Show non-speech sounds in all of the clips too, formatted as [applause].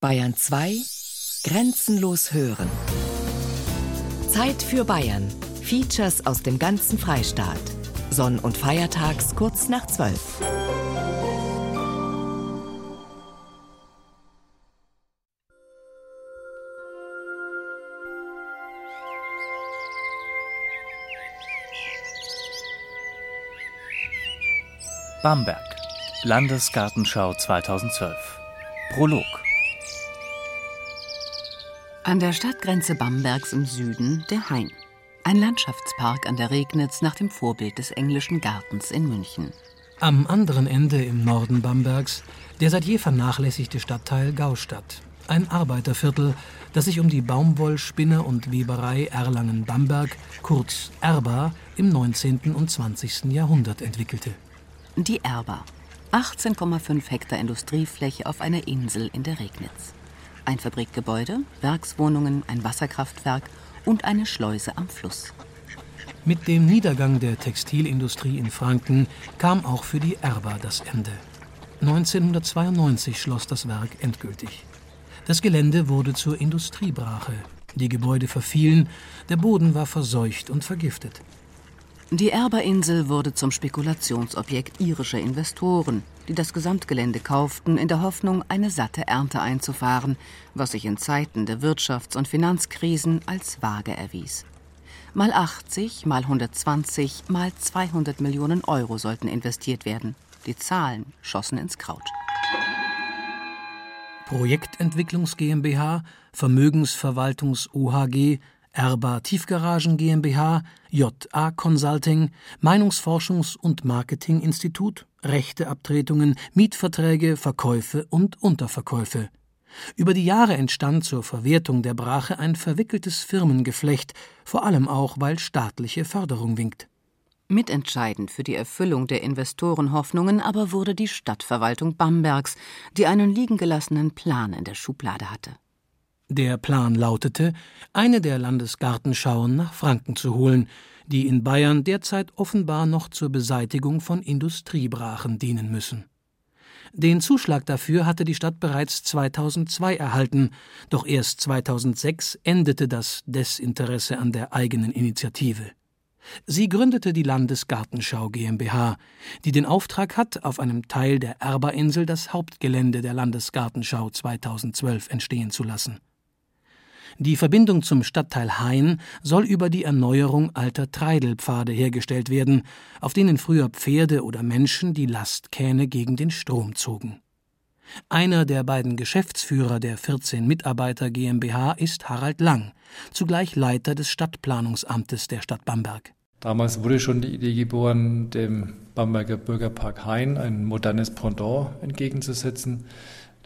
Bayern 2 Grenzenlos hören. Zeit für Bayern. Features aus dem ganzen Freistaat. Sonn- und Feiertags kurz nach 12. Bamberg, Landesgartenschau 2012. Prolog. An der Stadtgrenze Bambergs im Süden der Hain. Ein Landschaftspark an der Regnitz nach dem Vorbild des englischen Gartens in München. Am anderen Ende im Norden Bambergs der seit je vernachlässigte Stadtteil Gaustadt. Ein Arbeiterviertel, das sich um die Baumwollspinne und Weberei Erlangen-Bamberg, kurz Erba, im 19. und 20. Jahrhundert entwickelte. Die Erba. 18,5 Hektar Industriefläche auf einer Insel in der Regnitz. Ein Fabrikgebäude, Werkswohnungen, ein Wasserkraftwerk und eine Schleuse am Fluss. Mit dem Niedergang der Textilindustrie in Franken kam auch für die Erba das Ende. 1992 schloss das Werk endgültig. Das Gelände wurde zur Industriebrache. Die Gebäude verfielen, der Boden war verseucht und vergiftet. Die Erberinsel wurde zum Spekulationsobjekt irischer Investoren, die das Gesamtgelände kauften, in der Hoffnung, eine satte Ernte einzufahren, was sich in Zeiten der Wirtschafts- und Finanzkrisen als vage erwies. Mal 80, mal 120, mal 200 Millionen Euro sollten investiert werden. Die Zahlen schossen ins Kraut. Projektentwicklungs GmbH, Vermögensverwaltungs OHG, Erba Tiefgaragen GmbH, JA Consulting, Meinungsforschungs- und Marketinginstitut, Rechteabtretungen, Mietverträge, Verkäufe und Unterverkäufe. Über die Jahre entstand zur Verwertung der Brache ein verwickeltes Firmengeflecht, vor allem auch, weil staatliche Förderung winkt. Mitentscheidend für die Erfüllung der Investorenhoffnungen aber wurde die Stadtverwaltung Bambergs, die einen liegengelassenen Plan in der Schublade hatte. Der Plan lautete, eine der Landesgartenschauen nach Franken zu holen, die in Bayern derzeit offenbar noch zur Beseitigung von Industriebrachen dienen müssen. Den Zuschlag dafür hatte die Stadt bereits 2002 erhalten, doch erst 2006 endete das Desinteresse an der eigenen Initiative. Sie gründete die Landesgartenschau GmbH, die den Auftrag hat, auf einem Teil der Erberinsel das Hauptgelände der Landesgartenschau 2012 entstehen zu lassen. Die Verbindung zum Stadtteil Hain soll über die Erneuerung alter Treidelpfade hergestellt werden, auf denen früher Pferde oder Menschen die Lastkähne gegen den Strom zogen. Einer der beiden Geschäftsführer der 14 Mitarbeiter GmbH ist Harald Lang, zugleich Leiter des Stadtplanungsamtes der Stadt Bamberg. Damals wurde schon die Idee geboren, dem Bamberger Bürgerpark Hain ein modernes Pendant entgegenzusetzen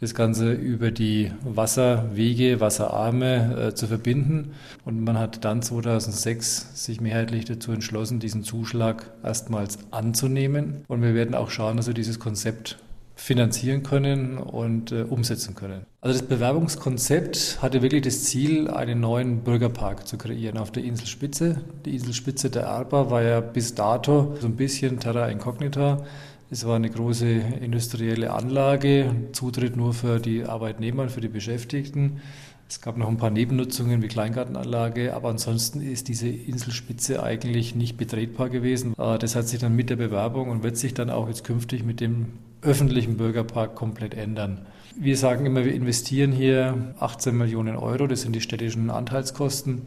das Ganze über die Wasserwege, Wasserarme äh, zu verbinden. Und man hat dann 2006 sich mehrheitlich dazu entschlossen, diesen Zuschlag erstmals anzunehmen. Und wir werden auch schauen, dass wir dieses Konzept finanzieren können und äh, umsetzen können. Also das Bewerbungskonzept hatte wirklich das Ziel, einen neuen Bürgerpark zu kreieren auf der Inselspitze. Die Inselspitze der Erba war ja bis dato so ein bisschen terra incognita. Es war eine große industrielle Anlage, Zutritt nur für die Arbeitnehmer und für die Beschäftigten. Es gab noch ein paar Nebennutzungen wie Kleingartenanlage, aber ansonsten ist diese Inselspitze eigentlich nicht betretbar gewesen. Äh, das hat sich dann mit der Bewerbung und wird sich dann auch jetzt künftig mit dem öffentlichen Bürgerpark komplett ändern. Wir sagen immer, wir investieren hier 18 Millionen Euro, das sind die städtischen Anteilskosten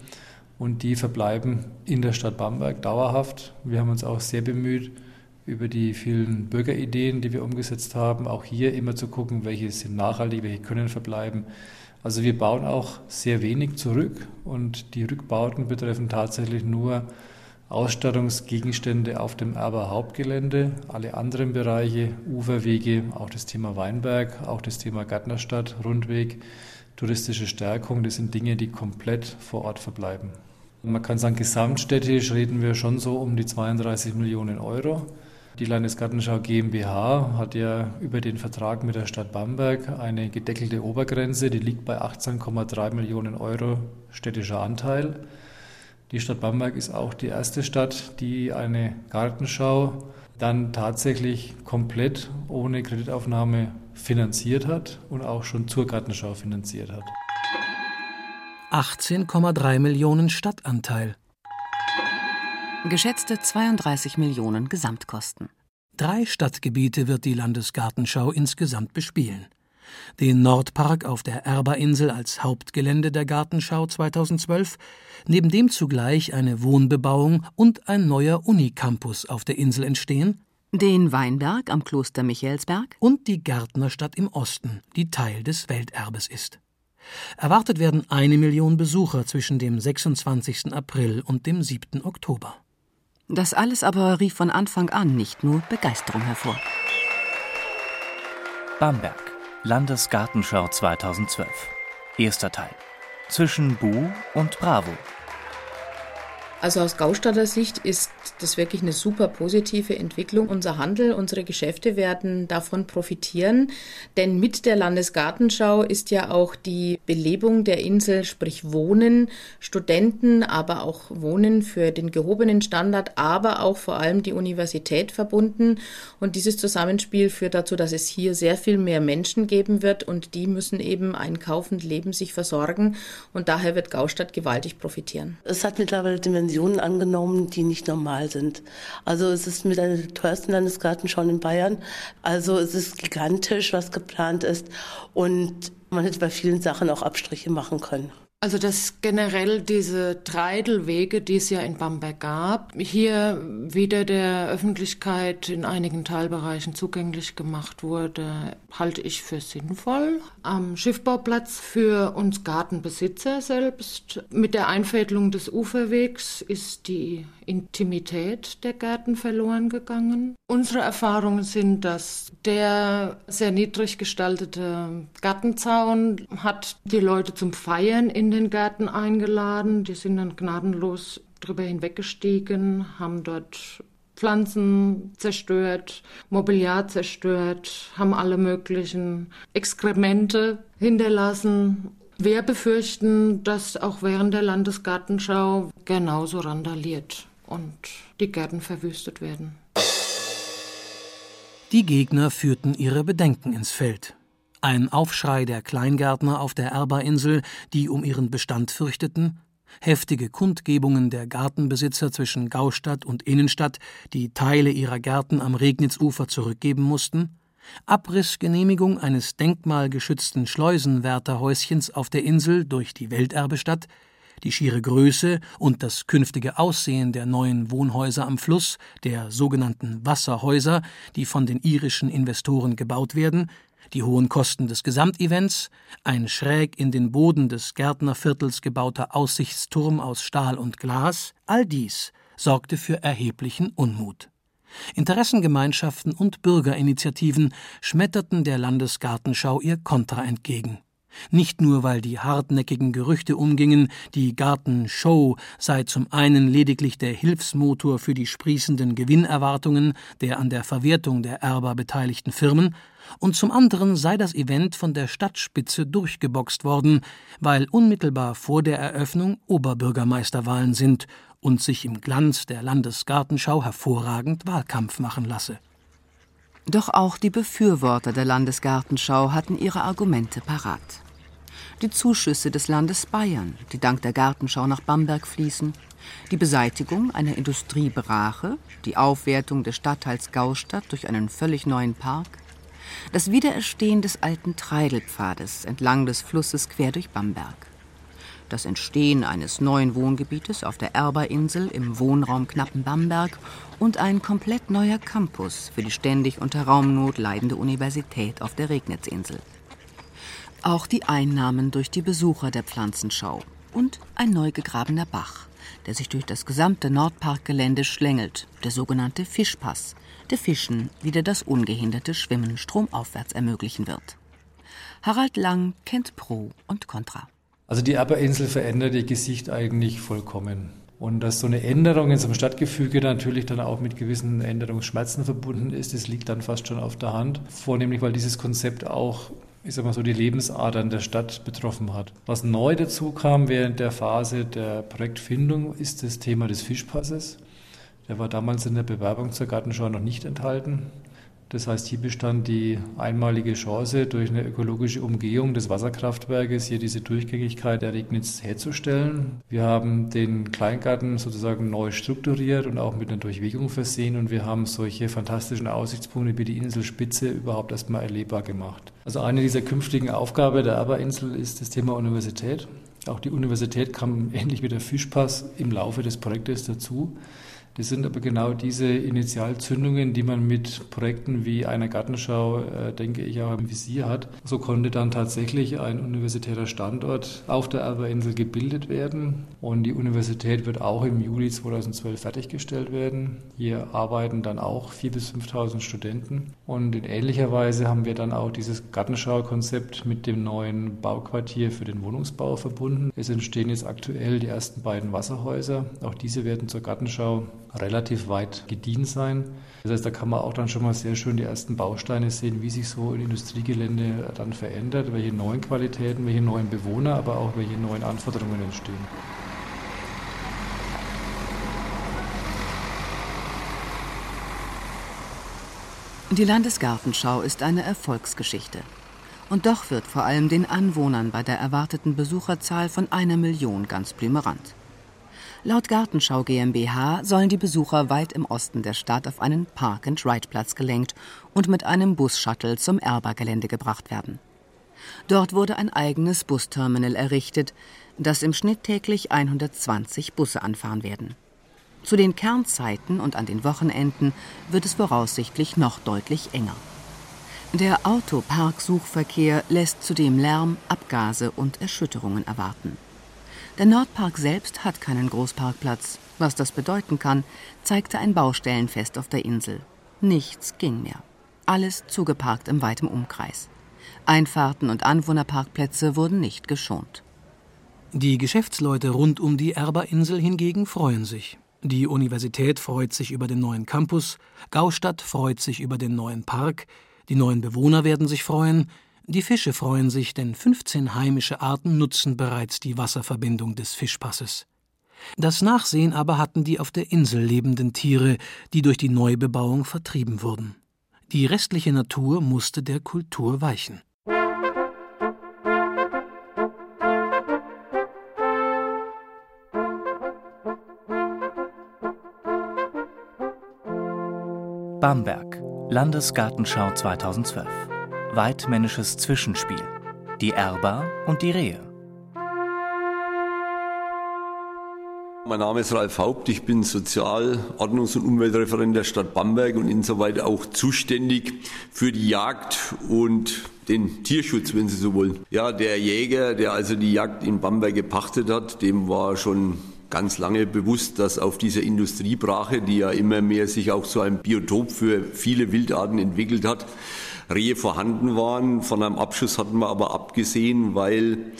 und die verbleiben in der Stadt Bamberg dauerhaft. Wir haben uns auch sehr bemüht, über die vielen Bürgerideen, die wir umgesetzt haben, auch hier immer zu gucken, welche sind nachhaltig, welche können verbleiben. Also wir bauen auch sehr wenig zurück und die Rückbauten betreffen tatsächlich nur Ausstattungsgegenstände auf dem Erber Hauptgelände. Alle anderen Bereiche, Uferwege, auch das Thema Weinberg, auch das Thema Gärtnerstadt, Rundweg, touristische Stärkung, das sind Dinge, die komplett vor Ort verbleiben. Man kann sagen, gesamtstädtisch reden wir schon so um die 32 Millionen Euro. Die Landesgartenschau GmbH hat ja über den Vertrag mit der Stadt Bamberg eine gedeckelte Obergrenze, die liegt bei 18,3 Millionen Euro städtischer Anteil. Die Stadt Bamberg ist auch die erste Stadt, die eine Gartenschau dann tatsächlich komplett ohne Kreditaufnahme finanziert hat und auch schon zur Gartenschau finanziert hat. 18,3 Millionen Stadtanteil. Geschätzte 32 Millionen Gesamtkosten. Drei Stadtgebiete wird die Landesgartenschau insgesamt bespielen. Den Nordpark auf der Erberinsel als Hauptgelände der Gartenschau 2012, neben dem zugleich eine Wohnbebauung und ein neuer Unicampus auf der Insel entstehen, den Weinberg am Kloster Michaelsberg und die Gärtnerstadt im Osten, die Teil des Welterbes ist. Erwartet werden eine Million Besucher zwischen dem 26. April und dem 7. Oktober. Das alles aber rief von Anfang an nicht nur Begeisterung hervor. Bamberg, Landesgartenschau 2012. Erster Teil. Zwischen Bu und Bravo. Also aus Gaustadter Sicht ist das wirklich eine super positive Entwicklung. Unser Handel, unsere Geschäfte werden davon profitieren, denn mit der Landesgartenschau ist ja auch die Belebung der Insel, sprich Wohnen, Studenten, aber auch Wohnen für den gehobenen Standard, aber auch vor allem die Universität verbunden. Und dieses Zusammenspiel führt dazu, dass es hier sehr viel mehr Menschen geben wird und die müssen eben einkaufen, leben, sich versorgen und daher wird Gaustadt gewaltig profitieren. Es hat mittlerweile Dimensionen Dimensionen angenommen, die nicht normal sind. Also es ist mit einer der teuersten Landesgartenschau in Bayern. Also es ist gigantisch, was geplant ist. Und man hätte bei vielen Sachen auch Abstriche machen können. Also dass generell diese Treidelwege, die es ja in Bamberg gab, hier wieder der Öffentlichkeit in einigen Teilbereichen zugänglich gemacht wurde, halte ich für sinnvoll. Am Schiffbauplatz für uns Gartenbesitzer selbst mit der Einfädelung des Uferwegs ist die Intimität der Gärten verloren gegangen. Unsere Erfahrungen sind, dass der sehr niedrig gestaltete Gartenzaun hat die Leute zum Feiern in den Gärten eingeladen. Die sind dann gnadenlos drüber hinweggestiegen, haben dort Pflanzen zerstört, Mobiliar zerstört, haben alle möglichen Exkremente hinterlassen. Wir befürchten, dass auch während der Landesgartenschau genauso randaliert und die Gärten verwüstet werden. Die Gegner führten ihre Bedenken ins Feld. Ein Aufschrei der Kleingärtner auf der Erberinsel, die um ihren Bestand fürchteten, heftige Kundgebungen der Gartenbesitzer zwischen Gaustadt und Innenstadt, die Teile ihrer Gärten am Regnitzufer zurückgeben mussten, Abrissgenehmigung eines denkmalgeschützten Schleusenwärterhäuschens auf der Insel durch die Welterbestadt, die schiere Größe und das künftige Aussehen der neuen Wohnhäuser am Fluss, der sogenannten Wasserhäuser, die von den irischen Investoren gebaut werden, die hohen Kosten des Gesamtevents, ein schräg in den Boden des Gärtnerviertels gebauter Aussichtsturm aus Stahl und Glas, all dies sorgte für erheblichen Unmut. Interessengemeinschaften und Bürgerinitiativen schmetterten der Landesgartenschau ihr Kontra entgegen. Nicht nur, weil die hartnäckigen Gerüchte umgingen, die Gartenshow sei zum einen lediglich der Hilfsmotor für die sprießenden Gewinnerwartungen der an der Verwertung der Erber beteiligten Firmen, und zum anderen sei das Event von der Stadtspitze durchgeboxt worden, weil unmittelbar vor der Eröffnung Oberbürgermeisterwahlen sind und sich im Glanz der Landesgartenschau hervorragend Wahlkampf machen lasse. Doch auch die Befürworter der Landesgartenschau hatten ihre Argumente parat die Zuschüsse des Landes Bayern, die dank der Gartenschau nach Bamberg fließen, die Beseitigung einer Industriebrache, die Aufwertung des Stadtteils Gaustadt durch einen völlig neuen Park, das Wiedererstehen des alten Treidelpfades entlang des Flusses quer durch Bamberg, das Entstehen eines neuen Wohngebietes auf der Erberinsel im Wohnraum knappen Bamberg und ein komplett neuer Campus für die ständig unter Raumnot leidende Universität auf der Regnitzinsel. Auch die Einnahmen durch die Besucher der Pflanzenschau und ein neu gegrabener Bach, der sich durch das gesamte Nordparkgelände schlängelt, der sogenannte Fischpass, der Fischen wieder das ungehinderte Schwimmen stromaufwärts ermöglichen wird. Harald Lang kennt Pro und Contra. Also die Erberinsel verändert ihr Gesicht eigentlich vollkommen. Und dass so eine Änderung in so einem Stadtgefüge natürlich dann auch mit gewissen Änderungsschmerzen verbunden ist, das liegt dann fast schon auf der Hand. Vornehmlich, weil dieses Konzept auch ich sag mal so, die Lebensadern der Stadt betroffen hat. Was neu dazu kam während der Phase der Projektfindung, ist das Thema des Fischpasses. Der war damals in der Bewerbung zur Gartenschau noch nicht enthalten. Das heißt, hier bestand die einmalige Chance, durch eine ökologische Umgehung des Wasserkraftwerkes hier diese Durchgängigkeit der Regnitz herzustellen. Wir haben den Kleingarten sozusagen neu strukturiert und auch mit einer Durchwegung versehen und wir haben solche fantastischen Aussichtspunkte wie die Inselspitze überhaupt erstmal erlebbar gemacht. Also eine dieser künftigen Aufgaben der Erberinsel ist das Thema Universität. Auch die Universität kam [laughs] ähnlich wie der Fischpass im Laufe des Projektes dazu. Das sind aber genau diese Initialzündungen, die man mit Projekten wie einer Gartenschau, äh, denke ich, auch im Visier hat. So konnte dann tatsächlich ein universitärer Standort auf der Erberinsel gebildet werden. Und die Universität wird auch im Juli 2012 fertiggestellt werden. Hier arbeiten dann auch 4.000 bis 5.000 Studenten. Und in ähnlicher Weise haben wir dann auch dieses Gartenschau-Konzept mit dem neuen Bauquartier für den Wohnungsbau verbunden. Es entstehen jetzt aktuell die ersten beiden Wasserhäuser. Auch diese werden zur Gartenschau relativ weit gedient sein. Das heißt, da kann man auch dann schon mal sehr schön die ersten Bausteine sehen, wie sich so ein Industriegelände dann verändert, welche neuen Qualitäten, welche neuen Bewohner, aber auch welche neuen Anforderungen entstehen. Die Landesgartenschau ist eine Erfolgsgeschichte. Und doch wird vor allem den Anwohnern bei der erwarteten Besucherzahl von einer Million ganz blümerant. Laut Gartenschau GmbH sollen die Besucher weit im Osten der Stadt auf einen Park-and-Ride-Platz gelenkt und mit einem Bus-Shuttle zum Erba-Gelände gebracht werden. Dort wurde ein eigenes Busterminal errichtet, das im Schnitt täglich 120 Busse anfahren werden. Zu den Kernzeiten und an den Wochenenden wird es voraussichtlich noch deutlich enger. Der Autoparksuchverkehr lässt zudem Lärm, Abgase und Erschütterungen erwarten. Der Nordpark selbst hat keinen Großparkplatz. Was das bedeuten kann, zeigte ein Baustellenfest auf der Insel. Nichts ging mehr. Alles zugeparkt im weiten Umkreis. Einfahrten und Anwohnerparkplätze wurden nicht geschont. Die Geschäftsleute rund um die Erberinsel hingegen freuen sich. Die Universität freut sich über den neuen Campus, Gaustadt freut sich über den neuen Park, die neuen Bewohner werden sich freuen, die Fische freuen sich, denn 15 heimische Arten nutzen bereits die Wasserverbindung des Fischpasses. Das Nachsehen aber hatten die auf der Insel lebenden Tiere, die durch die Neubebauung vertrieben wurden. Die restliche Natur musste der Kultur weichen. Bamberg, Landesgartenschau 2012 weitmännisches Zwischenspiel. Die Erber und die Rehe. Mein Name ist Ralf Haupt, ich bin Sozial-, Ordnungs- und Umweltreferent der Stadt Bamberg und insoweit auch zuständig für die Jagd und den Tierschutz, wenn Sie so wollen. Ja, der Jäger, der also die Jagd in Bamberg gepachtet hat, dem war schon ganz lange bewusst, dass auf dieser Industriebrache, die ja immer mehr sich auch zu einem Biotop für viele Wildarten entwickelt hat, Rehe vorhanden waren. Von einem Abschuss hatten wir aber abgesehen, weil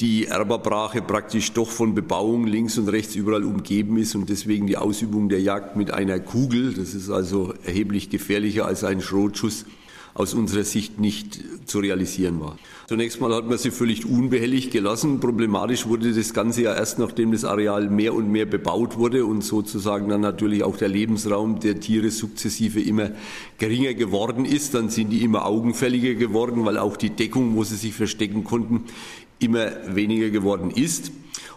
die Erberbrache praktisch doch von Bebauung links und rechts überall umgeben ist und deswegen die Ausübung der Jagd mit einer Kugel, das ist also erheblich gefährlicher als ein Schrotschuss, aus unserer Sicht nicht zu realisieren war. Zunächst mal hat man sie völlig unbehelligt gelassen. Problematisch wurde das Ganze ja erst, nachdem das Areal mehr und mehr bebaut wurde und sozusagen dann natürlich auch der Lebensraum der Tiere sukzessive immer geringer geworden ist. Dann sind die immer augenfälliger geworden, weil auch die Deckung, wo sie sich verstecken konnten, immer weniger geworden ist.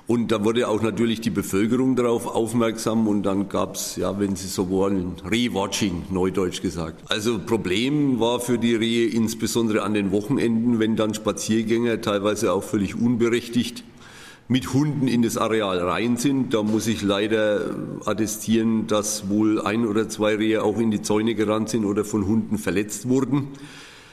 Und da wurde auch natürlich die Bevölkerung darauf aufmerksam und dann gab es, ja, wenn Sie so wollen, Rehwatching, neudeutsch gesagt. Also Problem war für die Rehe insbesondere an den Wochenenden, wenn dann Spaziergänger, teilweise auch völlig unberechtigt, mit Hunden in das Areal rein sind. Da muss ich leider attestieren, dass wohl ein oder zwei Rehe auch in die Zäune gerannt sind oder von Hunden verletzt wurden.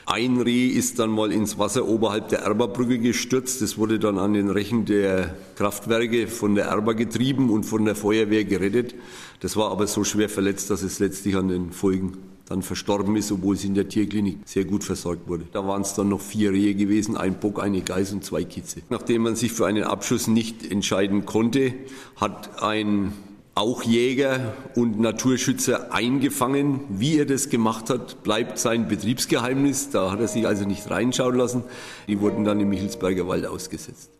Ein Reh ist dann mal ins Wasser oberhalb der Erberbrücke gestürzt. Das wurde dann an den Rechen der Kraftwerke von der Erber getrieben und von der Feuerwehr gerettet. Das war aber so schwer verletzt, dass es letztlich an den Folgen dann verstorben ist, obwohl sie in der Tierklinik sehr gut versorgt wurde. Da waren es dann noch vier Rehe gewesen, ein Bock, eine Geiß und zwei Kitze. Nachdem man sich für einen Abschuss nicht entscheiden konnte, hat ein auch Jäger und Naturschützer eingefangen. Wie er das gemacht hat, bleibt sein Betriebsgeheimnis. Da hat er sich also nicht reinschauen lassen. Die wurden dann im Michelsberger Wald ausgesetzt.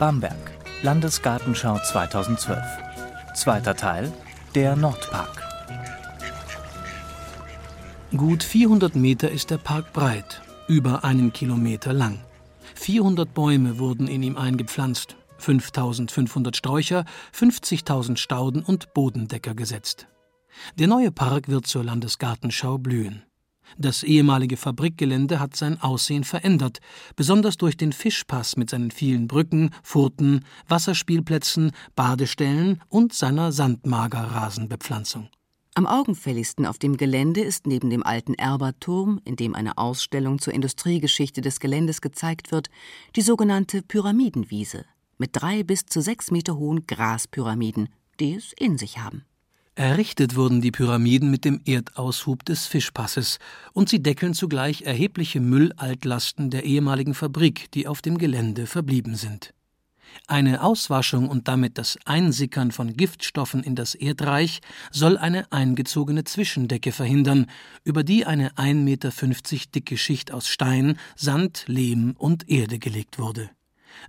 Bamberg, Landesgartenschau 2012. Zweiter Teil, der Nordpark. Gut 400 Meter ist der Park breit, über einen Kilometer lang. 400 Bäume wurden in ihm eingepflanzt, 5500 Sträucher, 50.000 Stauden und Bodendecker gesetzt. Der neue Park wird zur Landesgartenschau blühen. Das ehemalige Fabrikgelände hat sein Aussehen verändert, besonders durch den Fischpass mit seinen vielen Brücken, Furten, Wasserspielplätzen, Badestellen und seiner Sandmagerrasenbepflanzung. Am augenfälligsten auf dem Gelände ist neben dem alten Erberturm, in dem eine Ausstellung zur Industriegeschichte des Geländes gezeigt wird, die sogenannte Pyramidenwiese mit drei bis zu sechs Meter hohen Graspyramiden, die es in sich haben. Errichtet wurden die Pyramiden mit dem Erdaushub des Fischpasses und sie deckeln zugleich erhebliche Müllaltlasten der ehemaligen Fabrik, die auf dem Gelände verblieben sind. Eine Auswaschung und damit das Einsickern von Giftstoffen in das Erdreich soll eine eingezogene Zwischendecke verhindern, über die eine 1,50 Meter dicke Schicht aus Stein, Sand, Lehm und Erde gelegt wurde.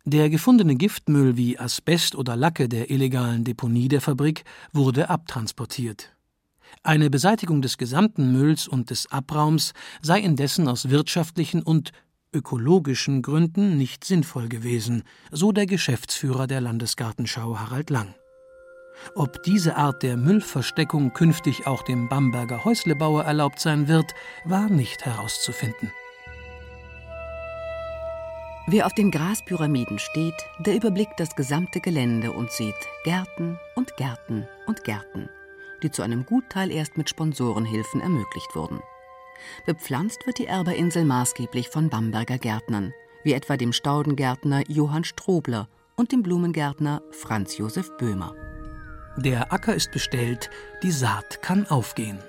Der gefundene Giftmüll wie Asbest oder Lacke der illegalen Deponie der Fabrik wurde abtransportiert. Eine Beseitigung des gesamten Mülls und des Abraums sei indessen aus wirtschaftlichen und ökologischen Gründen nicht sinnvoll gewesen, so der Geschäftsführer der Landesgartenschau Harald Lang. Ob diese Art der Müllversteckung künftig auch dem Bamberger Häuslebauer erlaubt sein wird, war nicht herauszufinden. Wer auf den Graspyramiden steht, der überblickt das gesamte Gelände und sieht Gärten und Gärten und Gärten, die zu einem Gutteil erst mit Sponsorenhilfen ermöglicht wurden. Bepflanzt wird die Erberinsel maßgeblich von Bamberger Gärtnern, wie etwa dem Staudengärtner Johann Strobler und dem Blumengärtner Franz Josef Böhmer. Der Acker ist bestellt, die Saat kann aufgehen.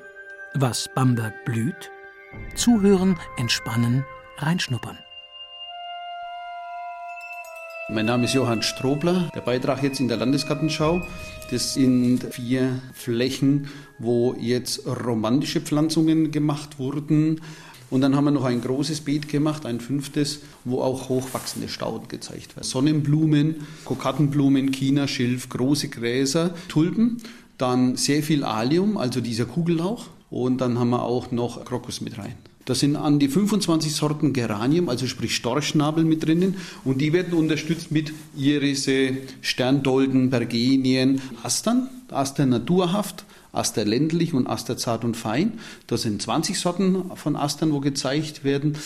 Was Bamberg blüht? Zuhören, entspannen, reinschnuppern. Mein Name ist Johann Strobler. Der Beitrag jetzt in der Landesgartenschau, das sind vier Flächen, wo jetzt romantische Pflanzungen gemacht wurden. Und dann haben wir noch ein großes Beet gemacht, ein fünftes, wo auch hochwachsende Stauden gezeigt werden. Sonnenblumen, Kokattenblumen, China, Schilf, große Gräser, Tulpen, dann sehr viel Alium, also dieser Kugellauch. Und dann haben wir auch noch Krokus mit rein. Da sind an die 25 Sorten Geranium, also sprich Storchschnabel mit drinnen und die werden unterstützt mit Irise, Sterndolden, Bergenien, Astern, Aster naturhaft, Aster ländlich und Aster zart und fein. Da sind 20 Sorten von Astern, wo gezeigt werden.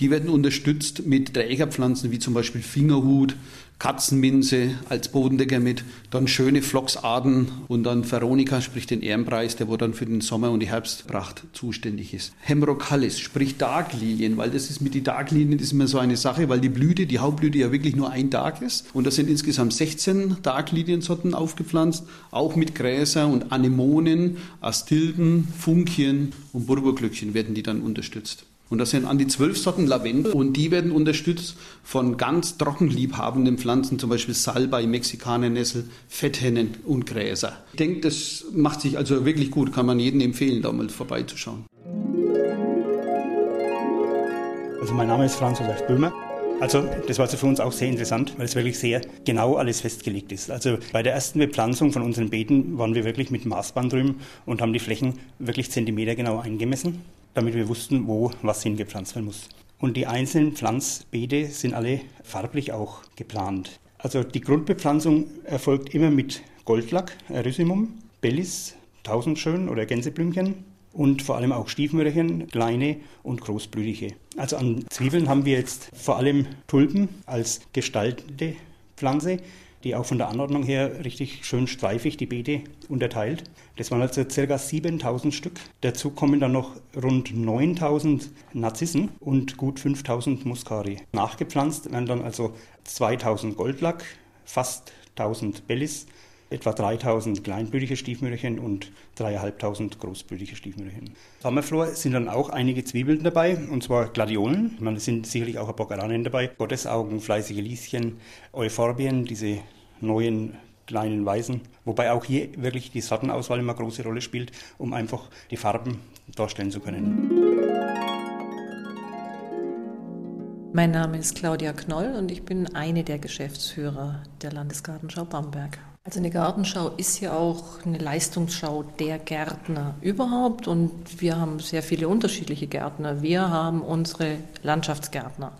Die werden unterstützt mit Trägerpflanzen wie zum Beispiel Fingerhut, Katzenminze als Bodendecker mit, dann schöne Flocksarten und dann Veronika, sprich den Ehrenpreis, der wo dann für den Sommer und die Herbstpracht zuständig ist. Hemrocallis, sprich Darklilien, weil das ist mit den Darklilien ist immer so eine Sache, weil die Blüte, die Hauptblüte ja wirklich nur ein Tag ist und da sind insgesamt 16 Darkliliensorten aufgepflanzt, auch mit Gräser und Anemonen, Astilben, Funkien und Burberglöckchen werden die dann unterstützt. Und das sind an die zwölf Sorten Lavendel und die werden unterstützt von ganz trockenliebhabenden Pflanzen, zum Beispiel Salbei, Mexikanernessel, Fetthennen und Gräser. Ich denke, das macht sich also wirklich gut, kann man jedem empfehlen, da mal vorbeizuschauen. Also mein Name ist Franz Josef Böhmer. Also das war also für uns auch sehr interessant, weil es wirklich sehr genau alles festgelegt ist. Also bei der ersten Bepflanzung von unseren Beeten waren wir wirklich mit Maßband drüben und haben die Flächen wirklich zentimetergenau eingemessen damit wir wussten, wo was hingepflanzt werden muss. Und die einzelnen Pflanzbeete sind alle farblich auch geplant. Also die Grundbepflanzung erfolgt immer mit Goldlack, Erysimum, Bellis, Tausendschön oder Gänseblümchen und vor allem auch Stiefmütterchen, kleine und großblütige. Also an Zwiebeln haben wir jetzt vor allem Tulpen als gestaltende Pflanze die auch von der Anordnung her richtig schön streifig die Beete unterteilt. Das waren also ca. 7000 Stück. Dazu kommen dann noch rund 9000 Narzissen und gut 5000 Muscari. Nachgepflanzt werden dann also 2000 Goldlack, fast 1000 Bellis, etwa 3000 kleinblütige Stiefmütterchen und 3500 großblütige Stiefmütterchen. Sommerflor sind dann auch einige Zwiebeln dabei, und zwar Gladiolen. Man sind sicherlich auch Bockeranien dabei, Gottesaugen, fleißige Lieschen, Euphorbien, diese neuen kleinen Weißen. Wobei auch hier wirklich die Sortenauswahl immer eine große Rolle spielt, um einfach die Farben darstellen zu können. Mein Name ist Claudia Knoll und ich bin eine der Geschäftsführer der Landesgartenschau Bamberg. Also eine Gartenschau ist ja auch eine Leistungsschau der Gärtner überhaupt und wir haben sehr viele unterschiedliche Gärtner. Wir haben unsere Landschaftsgärtner.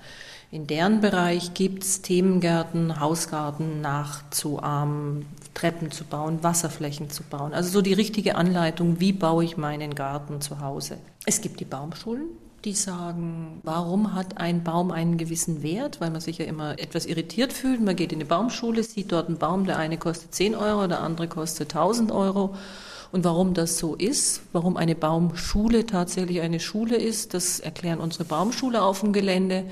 In deren Bereich gibt es Themengärten, Hausgarten nachzuahmen, Treppen zu bauen, Wasserflächen zu bauen. Also so die richtige Anleitung, wie baue ich meinen Garten zu Hause. Es gibt die Baumschulen, die sagen, warum hat ein Baum einen gewissen Wert, weil man sich ja immer etwas irritiert fühlt. Man geht in eine Baumschule, sieht dort einen Baum, der eine kostet 10 Euro, der andere kostet 1000 Euro. Und warum das so ist, warum eine Baumschule tatsächlich eine Schule ist, das erklären unsere Baumschule auf dem Gelände.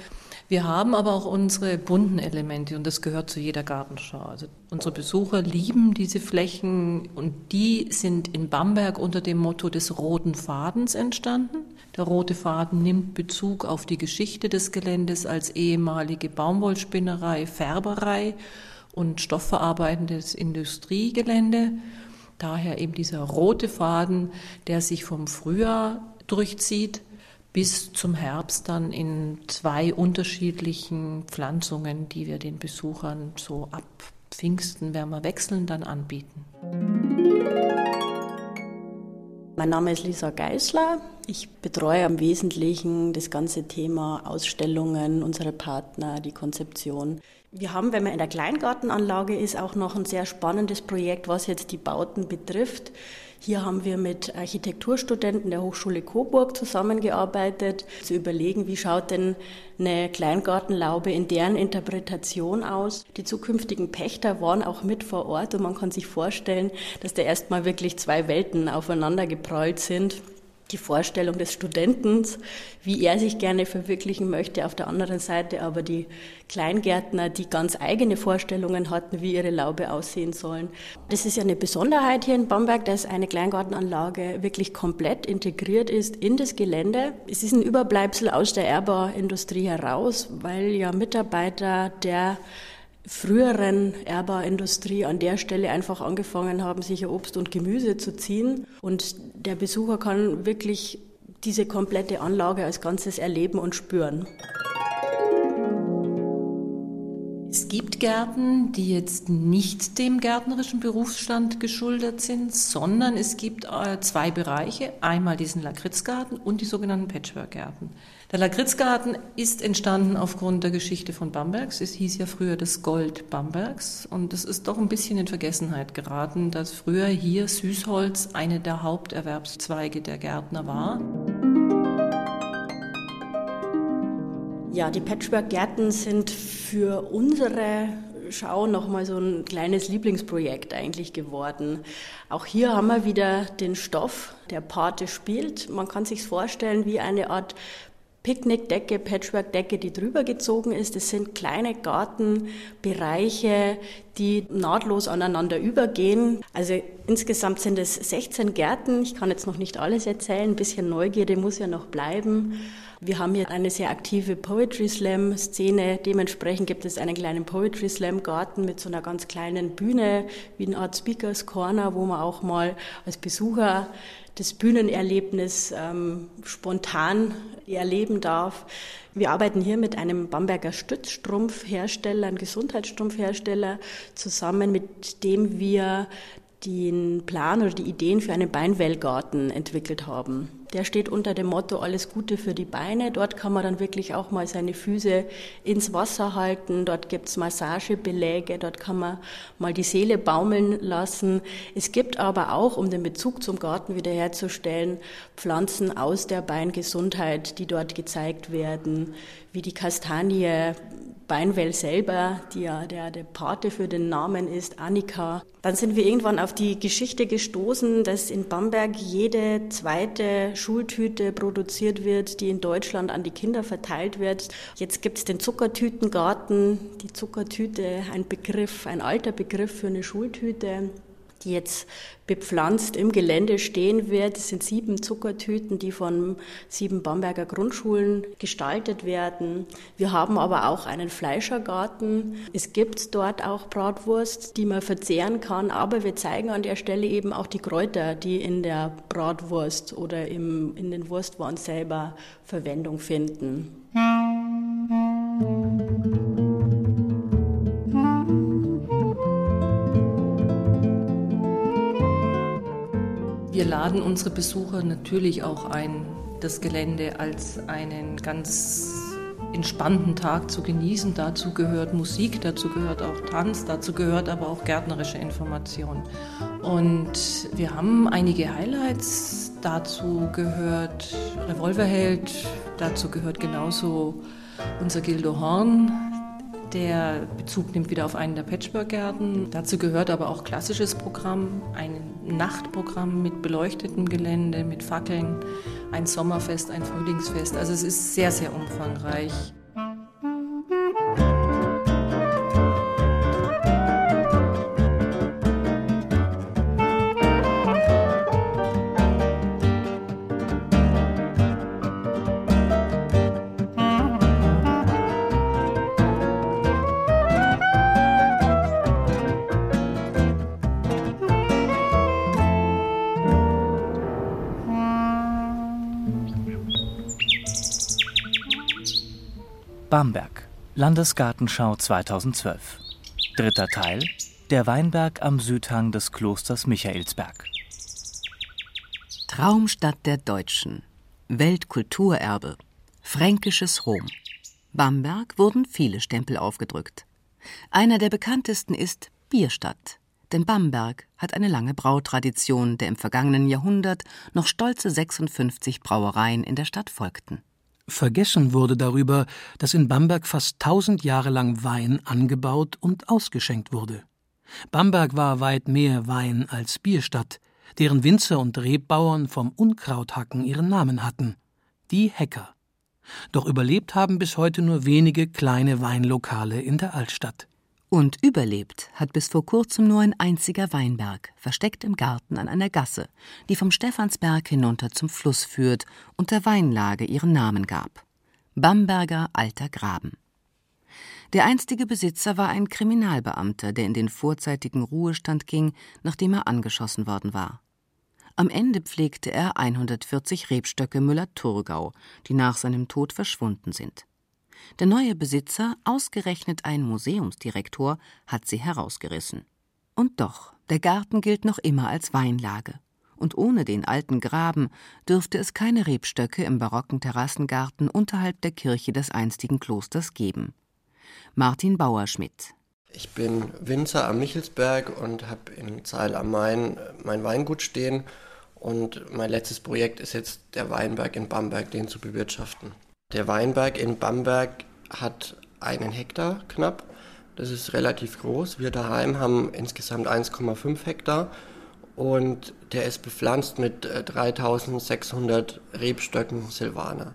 Wir haben aber auch unsere bunten Elemente und das gehört zu jeder Gartenschau. Also unsere Besucher lieben diese Flächen und die sind in Bamberg unter dem Motto des roten Fadens entstanden. Der rote Faden nimmt Bezug auf die Geschichte des Geländes als ehemalige Baumwollspinnerei, Färberei und stoffverarbeitendes Industriegelände. Daher eben dieser rote Faden, der sich vom Frühjahr durchzieht bis zum Herbst dann in zwei unterschiedlichen Pflanzungen, die wir den Besuchern so ab Pfingsten werden wir wechseln, dann anbieten. Mein Name ist Lisa Geisler. Ich betreue im Wesentlichen das ganze Thema Ausstellungen, unsere Partner, die Konzeption. Wir haben, wenn man in der Kleingartenanlage ist, auch noch ein sehr spannendes Projekt, was jetzt die Bauten betrifft. Hier haben wir mit Architekturstudenten der Hochschule Coburg zusammengearbeitet, zu überlegen, wie schaut denn eine Kleingartenlaube in deren Interpretation aus. Die zukünftigen Pächter waren auch mit vor Ort und man kann sich vorstellen, dass da erstmal wirklich zwei Welten aufeinander geprallt sind die Vorstellung des Studenten, wie er sich gerne verwirklichen möchte. Auf der anderen Seite aber die Kleingärtner, die ganz eigene Vorstellungen hatten, wie ihre Laube aussehen sollen. Das ist ja eine Besonderheit hier in Bamberg, dass eine Kleingartenanlage wirklich komplett integriert ist in das Gelände. Es ist ein Überbleibsel aus der Erberindustrie heraus, weil ja Mitarbeiter der früheren Erba-Industrie an der Stelle einfach angefangen haben, sich Obst und Gemüse zu ziehen. Und der Besucher kann wirklich diese komplette Anlage als Ganzes erleben und spüren. Es gibt Gärten, die jetzt nicht dem gärtnerischen Berufsstand geschuldet sind, sondern es gibt äh, zwei Bereiche. Einmal diesen Lakritzgarten und die sogenannten Patchworkgärten. Der Lakritzgarten ist entstanden aufgrund der Geschichte von Bambergs. Es hieß ja früher das Gold Bambergs und es ist doch ein bisschen in Vergessenheit geraten, dass früher hier Süßholz eine der Haupterwerbszweige der Gärtner war. Ja, die Patchwork-Gärten sind für unsere Schau nochmal so ein kleines Lieblingsprojekt eigentlich geworden. Auch hier haben wir wieder den Stoff, der Pate spielt. Man kann sich vorstellen wie eine Art Picknickdecke, Patchworkdecke, die drüber gezogen ist. Das sind kleine Gartenbereiche, die nahtlos aneinander übergehen. Also insgesamt sind es 16 Gärten. Ich kann jetzt noch nicht alles erzählen. Ein bisschen Neugierde muss ja noch bleiben. Wir haben hier eine sehr aktive Poetry Slam Szene. Dementsprechend gibt es einen kleinen Poetry Slam Garten mit so einer ganz kleinen Bühne, wie eine Art Speakers Corner, wo man auch mal als Besucher das Bühnenerlebnis ähm, spontan erleben darf. Wir arbeiten hier mit einem Bamberger Stützstrumpfhersteller, einem Gesundheitsstrumpfhersteller, zusammen, mit dem wir den Plan oder die Ideen für einen Beinwellgarten entwickelt haben. Der steht unter dem Motto Alles Gute für die Beine. Dort kann man dann wirklich auch mal seine Füße ins Wasser halten. Dort gibt's Massagebeläge. Dort kann man mal die Seele baumeln lassen. Es gibt aber auch, um den Bezug zum Garten wiederherzustellen, Pflanzen aus der Beingesundheit, die dort gezeigt werden, wie die Kastanie, Beinwell selber, die ja der, der Pate für den Namen ist, Annika. Dann sind wir irgendwann auf die Geschichte gestoßen, dass in Bamberg jede zweite Schultüte produziert wird, die in Deutschland an die Kinder verteilt wird. Jetzt gibt es den Zuckertütengarten. Die Zuckertüte, ein Begriff, ein alter Begriff für eine Schultüte die jetzt bepflanzt im Gelände stehen wird. Es sind sieben Zuckertüten, die von sieben Bamberger Grundschulen gestaltet werden. Wir haben aber auch einen Fleischergarten. Es gibt dort auch Bratwurst, die man verzehren kann, aber wir zeigen an der Stelle eben auch die Kräuter, die in der Bratwurst oder im, in den Wurstwaren selber Verwendung finden. Wir laden unsere Besucher natürlich auch ein, das Gelände als einen ganz entspannten Tag zu genießen. Dazu gehört Musik, dazu gehört auch Tanz, dazu gehört aber auch gärtnerische Information. Und wir haben einige Highlights. Dazu gehört Revolverheld, dazu gehört genauso unser Gildo Horn, der Bezug nimmt wieder auf einen der Patchwork-Gärten. Dazu gehört aber auch klassisches Programm, ein Nachtprogramm mit beleuchtetem Gelände, mit Fackeln, ein Sommerfest, ein Frühlingsfest. Also es ist sehr, sehr umfangreich. Bamberg, Landesgartenschau 2012. Dritter Teil, der Weinberg am Südhang des Klosters Michaelsberg. Traumstadt der Deutschen, Weltkulturerbe, fränkisches Rom. Bamberg wurden viele Stempel aufgedrückt. Einer der bekanntesten ist Bierstadt, denn Bamberg hat eine lange Brautradition, der im vergangenen Jahrhundert noch stolze 56 Brauereien in der Stadt folgten. Vergessen wurde darüber, dass in Bamberg fast tausend Jahre lang Wein angebaut und ausgeschenkt wurde. Bamberg war weit mehr Wein als Bierstadt, deren Winzer und Rebbauern vom Unkrauthacken ihren Namen hatten. Die Hecker. Doch überlebt haben bis heute nur wenige kleine Weinlokale in der Altstadt. Und überlebt hat bis vor kurzem nur ein einziger Weinberg, versteckt im Garten an einer Gasse, die vom Stephansberg hinunter zum Fluss führt und der Weinlage ihren Namen gab. Bamberger Alter Graben. Der einstige Besitzer war ein Kriminalbeamter, der in den vorzeitigen Ruhestand ging, nachdem er angeschossen worden war. Am Ende pflegte er 140 Rebstöcke Müller-Thurgau, die nach seinem Tod verschwunden sind. Der neue Besitzer, ausgerechnet ein Museumsdirektor, hat sie herausgerissen. Und doch, der Garten gilt noch immer als Weinlage. Und ohne den alten Graben dürfte es keine Rebstöcke im barocken Terrassengarten unterhalb der Kirche des einstigen Klosters geben. Martin Bauerschmidt. Ich bin Winzer am Michelsberg und habe in Zeil am Main mein Weingut stehen. Und mein letztes Projekt ist jetzt der Weinberg in Bamberg, den zu bewirtschaften. Der Weinberg in Bamberg hat einen Hektar knapp. Das ist relativ groß. Wir daheim haben insgesamt 1,5 Hektar und der ist bepflanzt mit 3600 äh, Rebstöcken Silvaner.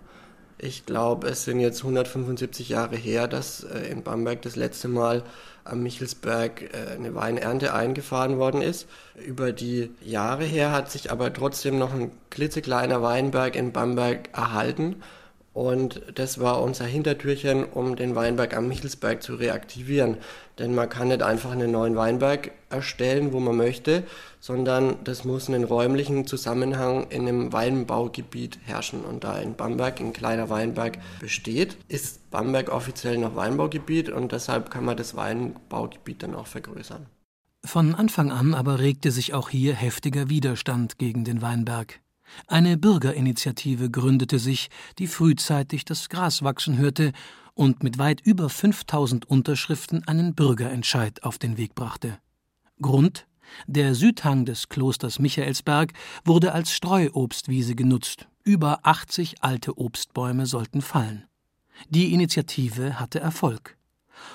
Ich glaube, es sind jetzt 175 Jahre her, dass äh, in Bamberg das letzte Mal am Michelsberg äh, eine Weinernte eingefahren worden ist. Über die Jahre her hat sich aber trotzdem noch ein klitzekleiner Weinberg in Bamberg erhalten und das war unser Hintertürchen, um den Weinberg am Michelsberg zu reaktivieren. Denn man kann nicht einfach einen neuen Weinberg erstellen, wo man möchte, sondern das muss einen räumlichen Zusammenhang in einem Weinbaugebiet herrschen. Und da in Bamberg ein kleiner Weinberg besteht, ist Bamberg offiziell noch Weinbaugebiet und deshalb kann man das Weinbaugebiet dann auch vergrößern. Von Anfang an aber regte sich auch hier heftiger Widerstand gegen den Weinberg. Eine Bürgerinitiative gründete sich, die frühzeitig das Gras wachsen hörte und mit weit über 5000 Unterschriften einen Bürgerentscheid auf den Weg brachte. Grund der Südhang des Klosters Michaelsberg wurde als Streuobstwiese genutzt. Über 80 alte Obstbäume sollten fallen. Die Initiative hatte Erfolg.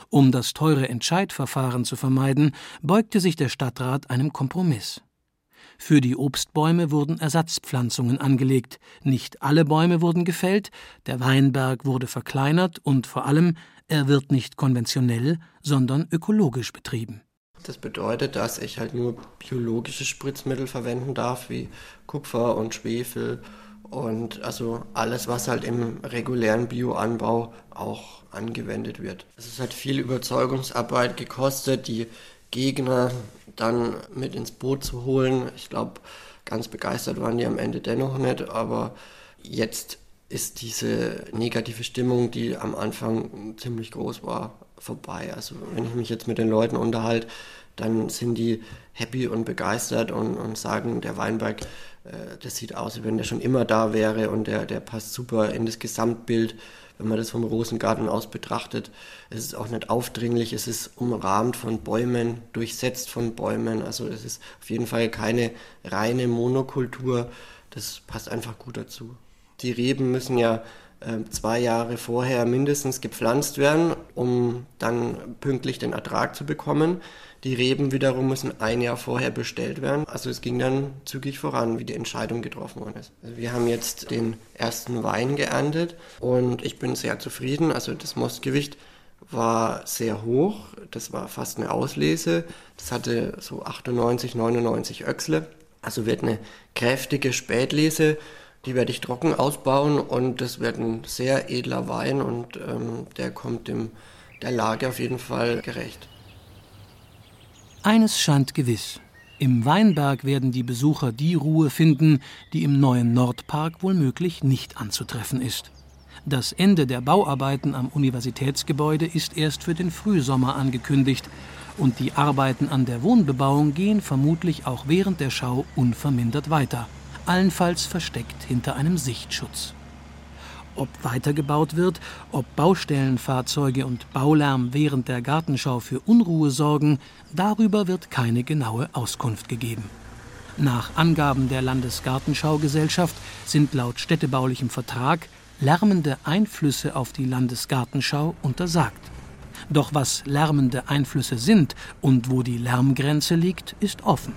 Um das teure Entscheidverfahren zu vermeiden, beugte sich der Stadtrat einem Kompromiss. Für die Obstbäume wurden Ersatzpflanzungen angelegt, nicht alle Bäume wurden gefällt, der Weinberg wurde verkleinert und vor allem, er wird nicht konventionell, sondern ökologisch betrieben. Das bedeutet, dass ich halt nur biologische Spritzmittel verwenden darf, wie Kupfer und Schwefel und also alles, was halt im regulären Bioanbau auch angewendet wird. Es hat viel Überzeugungsarbeit gekostet, die Gegner dann mit ins Boot zu holen. Ich glaube, ganz begeistert waren die am Ende dennoch nicht, aber jetzt ist diese negative Stimmung, die am Anfang ziemlich groß war, vorbei. Also wenn ich mich jetzt mit den Leuten unterhalte, dann sind die happy und begeistert und, und sagen, der Weinberg, äh, das sieht aus, wie wenn der schon immer da wäre und der, der passt super in das Gesamtbild, wenn man das vom Rosengarten aus betrachtet. Es ist auch nicht aufdringlich, es ist umrahmt von Bäumen, durchsetzt von Bäumen. Also es ist auf jeden Fall keine reine Monokultur. Das passt einfach gut dazu. Die Reben müssen ja zwei Jahre vorher mindestens gepflanzt werden, um dann pünktlich den Ertrag zu bekommen. Die Reben wiederum müssen ein Jahr vorher bestellt werden. Also es ging dann zügig voran, wie die Entscheidung getroffen worden ist. Also wir haben jetzt den ersten Wein geerntet und ich bin sehr zufrieden. Also das Mostgewicht war sehr hoch. Das war fast eine Auslese. Das hatte so 98, 99 Öchsle. Also wird eine kräftige Spätlese. Die werde ich trocken ausbauen und das wird ein sehr edler Wein und ähm, der kommt dem, der Lage auf jeden Fall gerecht. Eines scheint gewiss. Im Weinberg werden die Besucher die Ruhe finden, die im neuen Nordpark wohlmöglich nicht anzutreffen ist. Das Ende der Bauarbeiten am Universitätsgebäude ist erst für den Frühsommer angekündigt und die Arbeiten an der Wohnbebauung gehen vermutlich auch während der Schau unvermindert weiter, allenfalls versteckt hinter einem Sichtschutz. Ob weitergebaut wird, ob Baustellenfahrzeuge und Baulärm während der Gartenschau für Unruhe sorgen, darüber wird keine genaue Auskunft gegeben. Nach Angaben der Landesgartenschaugesellschaft sind laut städtebaulichem Vertrag lärmende Einflüsse auf die Landesgartenschau untersagt. Doch was lärmende Einflüsse sind und wo die Lärmgrenze liegt, ist offen.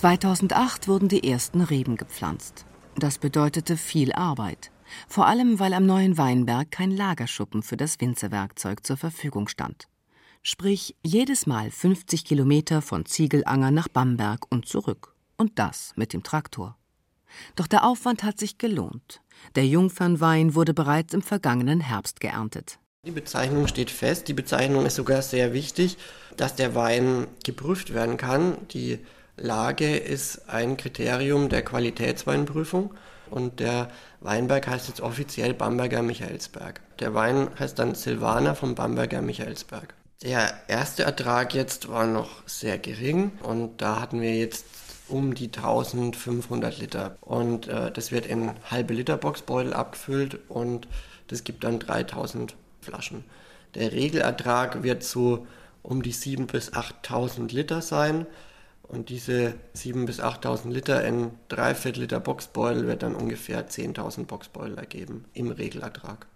2008 wurden die ersten Reben gepflanzt. Das bedeutete viel Arbeit, vor allem weil am neuen Weinberg kein Lagerschuppen für das Winzerwerkzeug zur Verfügung stand. Sprich, jedes Mal 50 Kilometer von Ziegelanger nach Bamberg und zurück. Und das mit dem Traktor. Doch der Aufwand hat sich gelohnt. Der Jungfernwein wurde bereits im vergangenen Herbst geerntet. Die Bezeichnung steht fest. Die Bezeichnung ist sogar sehr wichtig, dass der Wein geprüft werden kann. Die Lage ist ein Kriterium der Qualitätsweinprüfung und der Weinberg heißt jetzt offiziell Bamberger Michaelsberg. Der Wein heißt dann Silvaner vom Bamberger Michaelsberg. Der erste Ertrag jetzt war noch sehr gering und da hatten wir jetzt um die 1500 Liter und äh, das wird in halbe Liter Boxbeutel abgefüllt und das gibt dann 3000 Flaschen. Der Regelertrag wird so um die 7.000 bis 8.000 Liter sein und diese 7.000 bis 8.000 Liter in 3 Liter Boxbeutel wird dann ungefähr 10.000 Boxbeutel ergeben im Regelertrag.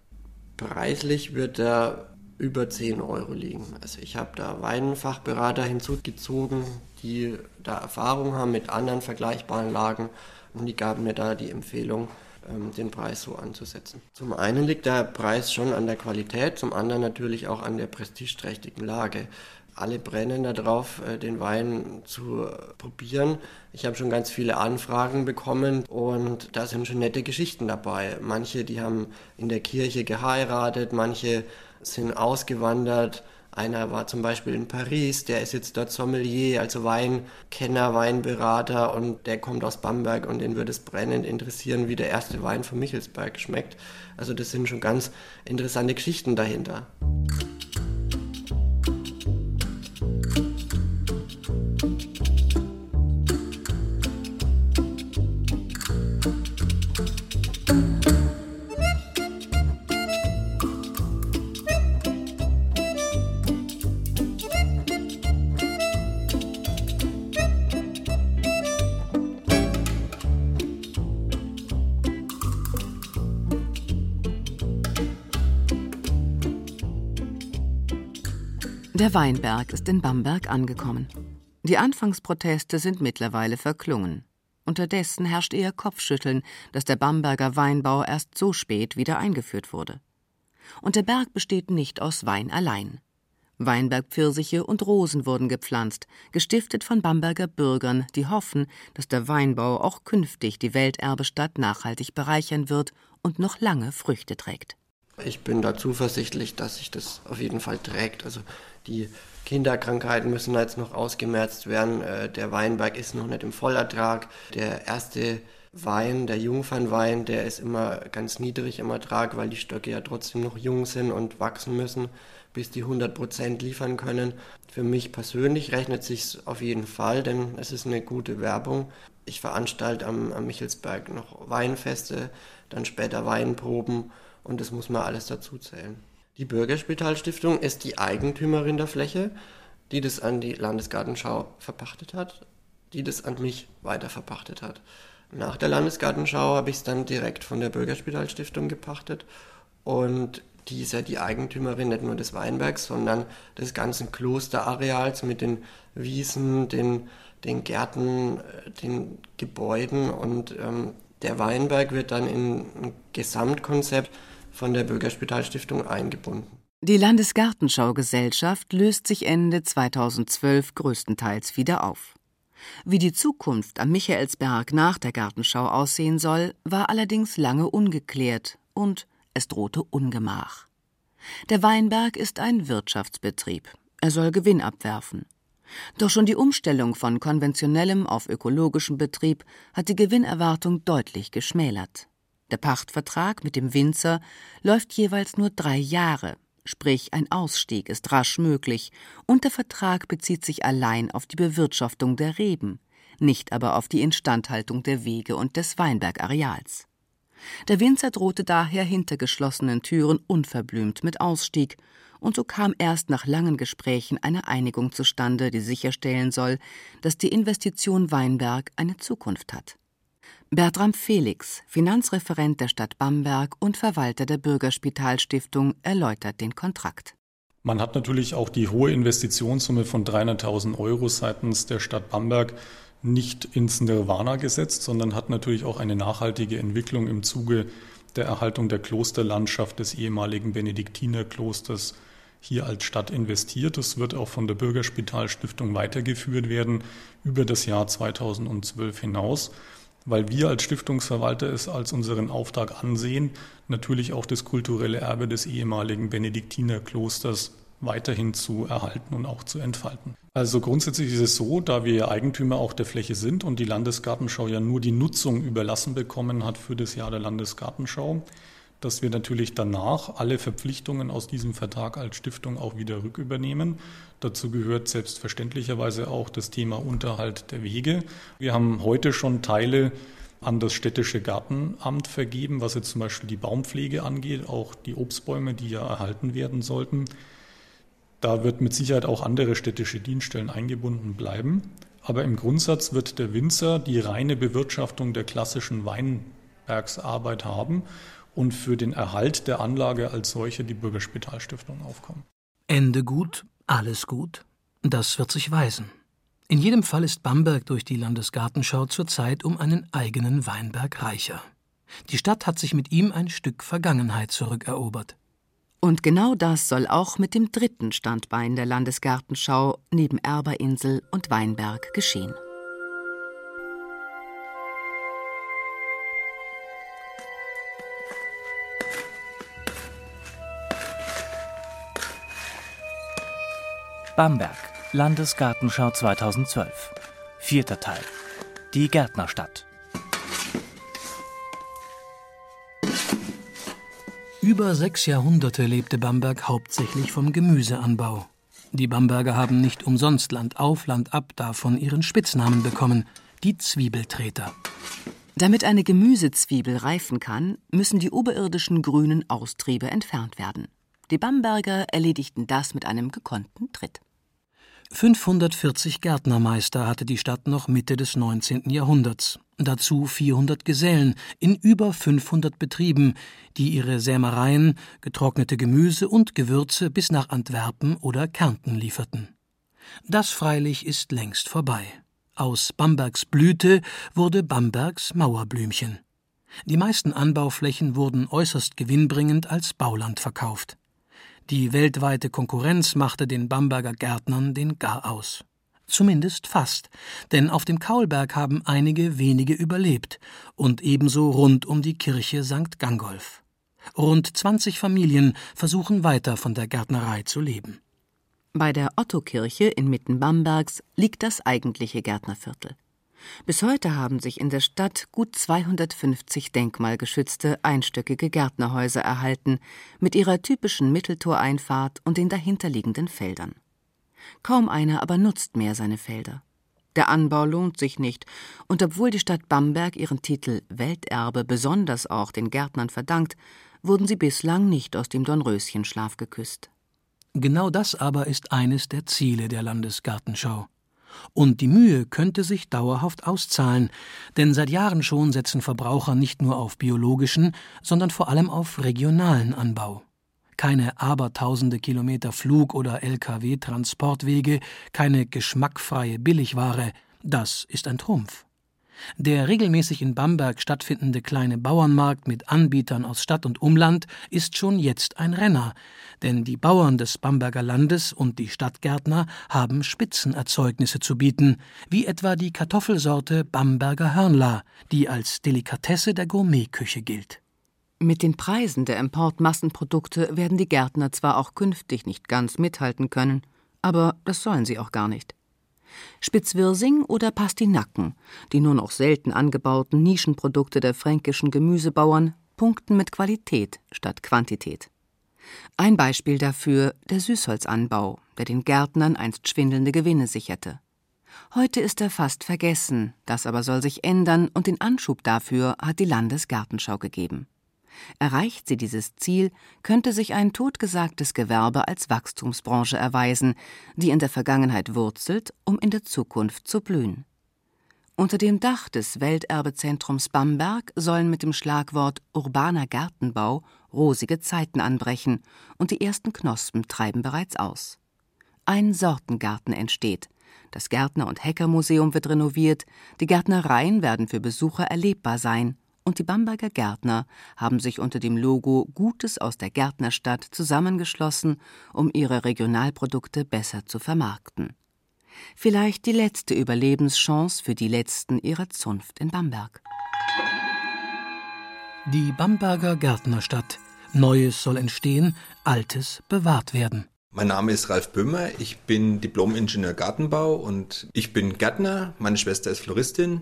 Preislich wird er über 10 Euro liegen. Also ich habe da Weinfachberater hinzugezogen, die da Erfahrung haben mit anderen vergleichbaren Lagen und die gaben mir da die Empfehlung, ähm, den Preis so anzusetzen. Zum einen liegt der Preis schon an der Qualität, zum anderen natürlich auch an der prestigeträchtigen Lage alle brennen darauf, äh, den Wein zu probieren. Ich habe schon ganz viele Anfragen bekommen und da sind schon nette Geschichten dabei. Manche, die haben in der Kirche geheiratet, manche sind ausgewandert. Einer war zum Beispiel in Paris, der ist jetzt dort Sommelier, also Weinkenner, Weinberater und der kommt aus Bamberg und den würde es brennend interessieren, wie der erste Wein von Michelsberg schmeckt. Also das sind schon ganz interessante Geschichten dahinter. Weinberg ist in Bamberg angekommen. Die Anfangsproteste sind mittlerweile verklungen. Unterdessen herrscht eher Kopfschütteln, dass der Bamberger Weinbau erst so spät wieder eingeführt wurde. Und der Berg besteht nicht aus Wein allein. Weinbergpfirsiche und Rosen wurden gepflanzt, gestiftet von Bamberger Bürgern, die hoffen, dass der Weinbau auch künftig die Welterbestadt nachhaltig bereichern wird und noch lange Früchte trägt. Ich bin da zuversichtlich, dass sich das auf jeden Fall trägt. Also die Kinderkrankheiten müssen jetzt noch ausgemerzt werden. Äh, der Weinberg ist noch nicht im Vollertrag. Der erste Wein, der Jungfernwein, der ist immer ganz niedrig im Ertrag, weil die Stöcke ja trotzdem noch jung sind und wachsen müssen, bis die 100% liefern können. Für mich persönlich rechnet sich auf jeden Fall, denn es ist eine gute Werbung. Ich veranstalte am, am Michelsberg noch Weinfeste, dann später Weinproben und das muss man alles dazu zählen. Die Bürgerspitalstiftung ist die Eigentümerin der Fläche, die das an die Landesgartenschau verpachtet hat, die das an mich weiter verpachtet hat. Nach der Landesgartenschau habe ich es dann direkt von der Bürgerspitalstiftung gepachtet und die ist ja die Eigentümerin nicht nur des Weinbergs, sondern des ganzen Klosterareals mit den Wiesen, den, den Gärten, äh, den Gebäuden und ähm, der Weinberg wird dann in ein Gesamtkonzept von der Bürgerspitalstiftung eingebunden. Die Landesgartenschaugesellschaft löst sich Ende 2012 größtenteils wieder auf. Wie die Zukunft am Michaelsberg nach der Gartenschau aussehen soll, war allerdings lange ungeklärt und es drohte Ungemach. Der Weinberg ist ein Wirtschaftsbetrieb. Er soll Gewinn abwerfen. Doch schon die Umstellung von konventionellem auf ökologischem Betrieb hat die Gewinnerwartung deutlich geschmälert. Der Pachtvertrag mit dem Winzer läuft jeweils nur drei Jahre, sprich ein Ausstieg ist rasch möglich, und der Vertrag bezieht sich allein auf die Bewirtschaftung der Reben, nicht aber auf die Instandhaltung der Wege und des Weinbergareals. Der Winzer drohte daher hinter geschlossenen Türen unverblümt mit Ausstieg, und so kam erst nach langen Gesprächen eine Einigung zustande, die sicherstellen soll, dass die Investition Weinberg eine Zukunft hat. Bertram Felix, Finanzreferent der Stadt Bamberg und Verwalter der Bürgerspitalstiftung, erläutert den Kontrakt. Man hat natürlich auch die hohe Investitionssumme von 300.000 Euro seitens der Stadt Bamberg nicht ins Nirvana gesetzt, sondern hat natürlich auch eine nachhaltige Entwicklung im Zuge der Erhaltung der Klosterlandschaft des ehemaligen Benediktinerklosters hier als Stadt investiert. Das wird auch von der Bürgerspitalstiftung weitergeführt werden über das Jahr 2012 hinaus weil wir als Stiftungsverwalter es als unseren Auftrag ansehen, natürlich auch das kulturelle Erbe des ehemaligen Benediktinerklosters weiterhin zu erhalten und auch zu entfalten. Also grundsätzlich ist es so, da wir Eigentümer auch der Fläche sind und die Landesgartenschau ja nur die Nutzung überlassen bekommen hat für das Jahr der Landesgartenschau, dass wir natürlich danach alle Verpflichtungen aus diesem Vertrag als Stiftung auch wieder rückübernehmen. Dazu gehört selbstverständlicherweise auch das Thema Unterhalt der Wege. Wir haben heute schon Teile an das städtische Gartenamt vergeben, was jetzt zum Beispiel die Baumpflege angeht, auch die Obstbäume, die ja erhalten werden sollten. Da wird mit Sicherheit auch andere städtische Dienststellen eingebunden bleiben. Aber im Grundsatz wird der Winzer die reine Bewirtschaftung der klassischen Weinbergsarbeit haben und für den Erhalt der Anlage als solche die Bürgerspitalstiftung aufkommen. Ende gut, alles gut. Das wird sich weisen. In jedem Fall ist Bamberg durch die Landesgartenschau zurzeit um einen eigenen Weinberg reicher. Die Stadt hat sich mit ihm ein Stück Vergangenheit zurückerobert. Und genau das soll auch mit dem dritten Standbein der Landesgartenschau neben Erberinsel und Weinberg geschehen. Bamberg, Landesgartenschau 2012. Vierter Teil. Die Gärtnerstadt. Über sechs Jahrhunderte lebte Bamberg hauptsächlich vom Gemüseanbau. Die Bamberger haben nicht umsonst Land auf, Land ab davon ihren Spitznamen bekommen, die Zwiebeltreter. Damit eine Gemüsezwiebel reifen kann, müssen die oberirdischen grünen Austriebe entfernt werden. Die Bamberger erledigten das mit einem gekonnten Tritt. 540 Gärtnermeister hatte die Stadt noch Mitte des 19. Jahrhunderts, dazu 400 Gesellen in über 500 Betrieben, die ihre Sämereien, getrocknete Gemüse und Gewürze bis nach Antwerpen oder Kärnten lieferten. Das freilich ist längst vorbei. Aus Bambergs Blüte wurde Bambergs Mauerblümchen. Die meisten Anbauflächen wurden äußerst gewinnbringend als Bauland verkauft. Die weltweite Konkurrenz machte den Bamberger Gärtnern den Garaus. Zumindest fast, denn auf dem Kaulberg haben einige wenige überlebt und ebenso rund um die Kirche St. Gangolf. Rund 20 Familien versuchen weiter von der Gärtnerei zu leben. Bei der Ottokirche inmitten Bambergs liegt das eigentliche Gärtnerviertel. Bis heute haben sich in der Stadt gut 250 denkmalgeschützte einstöckige Gärtnerhäuser erhalten, mit ihrer typischen Mitteltoreinfahrt und den dahinterliegenden Feldern. Kaum einer aber nutzt mehr seine Felder. Der Anbau lohnt sich nicht, und obwohl die Stadt Bamberg ihren Titel Welterbe besonders auch den Gärtnern verdankt, wurden sie bislang nicht aus dem Dornröschenschlaf geküsst. Genau das aber ist eines der Ziele der Landesgartenschau. Und die Mühe könnte sich dauerhaft auszahlen, denn seit Jahren schon setzen Verbraucher nicht nur auf biologischen, sondern vor allem auf regionalen Anbau. Keine abertausende Kilometer Flug- oder Lkw-Transportwege, keine geschmackfreie Billigware, das ist ein Trumpf. Der regelmäßig in Bamberg stattfindende kleine Bauernmarkt mit Anbietern aus Stadt und Umland ist schon jetzt ein Renner, denn die Bauern des Bamberger Landes und die Stadtgärtner haben Spitzenerzeugnisse zu bieten, wie etwa die Kartoffelsorte Bamberger Hörnla, die als Delikatesse der Gourmetküche gilt. Mit den Preisen der Importmassenprodukte werden die Gärtner zwar auch künftig nicht ganz mithalten können, aber das sollen sie auch gar nicht. Spitzwirsing oder Pastinaken, die nur noch selten angebauten Nischenprodukte der fränkischen Gemüsebauern, punkten mit Qualität statt Quantität. Ein Beispiel dafür der Süßholzanbau, der den Gärtnern einst schwindelnde Gewinne sicherte. Heute ist er fast vergessen, das aber soll sich ändern und den Anschub dafür hat die Landesgartenschau gegeben. Erreicht sie dieses Ziel, könnte sich ein totgesagtes Gewerbe als Wachstumsbranche erweisen, die in der Vergangenheit wurzelt, um in der Zukunft zu blühen. Unter dem Dach des Welterbezentrums Bamberg sollen mit dem Schlagwort urbaner Gartenbau rosige Zeiten anbrechen, und die ersten Knospen treiben bereits aus. Ein Sortengarten entsteht. Das Gärtner- und Heckermuseum wird renoviert, die Gärtnereien werden für Besucher erlebbar sein und die Bamberger Gärtner haben sich unter dem Logo Gutes aus der Gärtnerstadt zusammengeschlossen, um ihre Regionalprodukte besser zu vermarkten. Vielleicht die letzte Überlebenschance für die Letzten ihrer Zunft in Bamberg. Die Bamberger Gärtnerstadt. Neues soll entstehen, Altes bewahrt werden. Mein Name ist Ralf Böhmer, ich bin Diplom-Ingenieur Gartenbau und ich bin Gärtner. Meine Schwester ist Floristin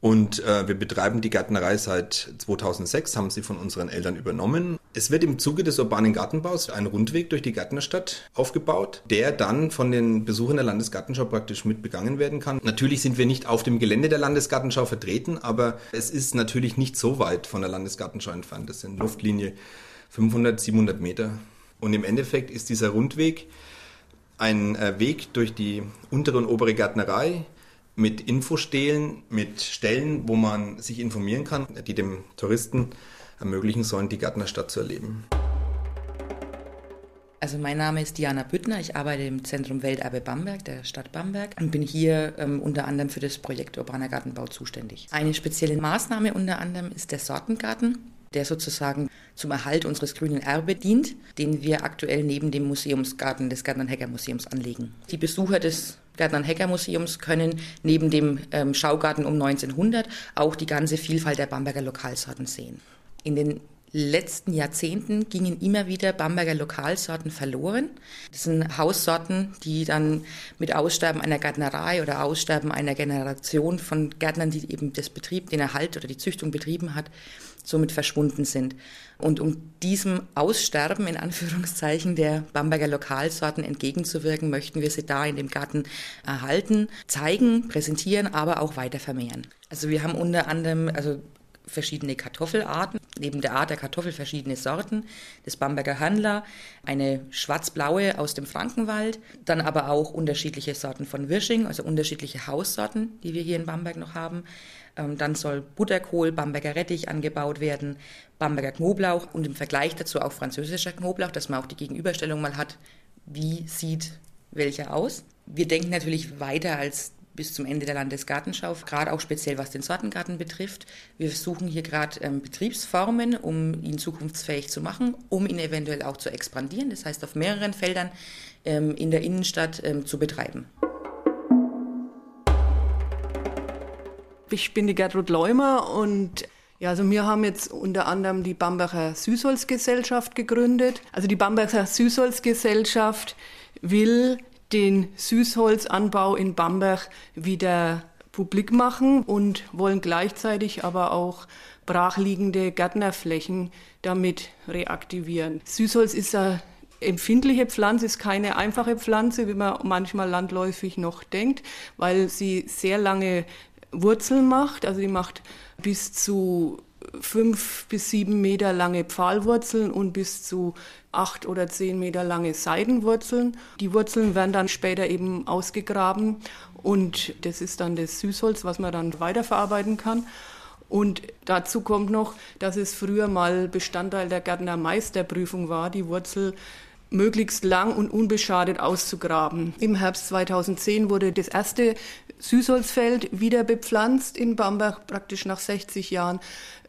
und äh, wir betreiben die Gärtnerei seit 2006, haben sie von unseren Eltern übernommen. Es wird im Zuge des urbanen Gartenbaus ein Rundweg durch die Gärtnerstadt aufgebaut, der dann von den Besuchern der Landesgartenschau praktisch mit begangen werden kann. Natürlich sind wir nicht auf dem Gelände der Landesgartenschau vertreten, aber es ist natürlich nicht so weit von der Landesgartenschau entfernt. Das sind Luftlinie 500, 700 Meter. Und im Endeffekt ist dieser Rundweg ein äh, Weg durch die untere und obere Gärtnerei, mit Infostelen, mit Stellen, wo man sich informieren kann, die dem Touristen ermöglichen sollen, die Gärtnerstadt zu erleben. Also mein Name ist Diana Büttner, ich arbeite im Zentrum Welterbe Bamberg, der Stadt Bamberg und bin hier ähm, unter anderem für das Projekt Urbaner Gartenbau zuständig. Eine spezielle Maßnahme unter anderem ist der Sortengarten, der sozusagen zum Erhalt unseres grünen Erbe dient, den wir aktuell neben dem Museumsgarten des Gärtner-Hecker-Museums anlegen. Die Besucher des Gärtner-Hecker-Museums können neben dem ähm, Schaugarten um 1900 auch die ganze Vielfalt der Bamberger Lokalsorten sehen. In den letzten Jahrzehnten gingen immer wieder Bamberger Lokalsorten verloren. Das sind Haussorten, die dann mit Aussterben einer Gärtnerei oder Aussterben einer Generation von Gärtnern, die eben das Betrieb, den Erhalt oder die Züchtung betrieben hat, somit verschwunden sind. Und um diesem Aussterben in Anführungszeichen der Bamberger Lokalsorten entgegenzuwirken, möchten wir sie da in dem Garten erhalten, zeigen, präsentieren, aber auch weiter vermehren. Also wir haben unter anderem also verschiedene Kartoffelarten, neben der Art der Kartoffel verschiedene Sorten, das Bamberger Handler, eine schwarzblaue aus dem Frankenwald, dann aber auch unterschiedliche Sorten von Wirsching, also unterschiedliche Haussorten, die wir hier in Bamberg noch haben, ähm, dann soll Butterkohl, Bamberger Rettich angebaut werden, Bamberger Knoblauch und im Vergleich dazu auch französischer Knoblauch, dass man auch die Gegenüberstellung mal hat, wie sieht welcher aus. Wir denken natürlich weiter als bis zum Ende der Landesgartenschau, gerade auch speziell was den Sortengarten betrifft. Wir suchen hier gerade ähm, Betriebsformen, um ihn zukunftsfähig zu machen, um ihn eventuell auch zu expandieren, das heißt auf mehreren Feldern ähm, in der Innenstadt ähm, zu betreiben. Ich bin die Gertrud Leumer und Ja, also wir haben jetzt unter anderem die Bamberger Süßholzgesellschaft gegründet. Also die Bamberger Süßholzgesellschaft will den Süßholzanbau in Bamberg wieder publik machen und wollen gleichzeitig aber auch brachliegende Gärtnerflächen damit reaktivieren. Süßholz ist eine empfindliche Pflanze, ist keine einfache Pflanze, wie man manchmal landläufig noch denkt, weil sie sehr lange Wurzeln macht. Also die macht bis zu fünf bis sieben Meter lange Pfahlwurzeln und bis zu acht oder zehn Meter lange Seidenwurzeln. Die Wurzeln werden dann später eben ausgegraben und das ist dann das Süßholz, was man dann weiterverarbeiten kann. Und dazu kommt noch, dass es früher mal Bestandteil der Gärtnermeisterprüfung war, die Wurzel möglichst lang und unbeschadet auszugraben. Im Herbst 2010 wurde das erste Süßholzfeld wieder bepflanzt in Bamberg, praktisch nach 60 Jahren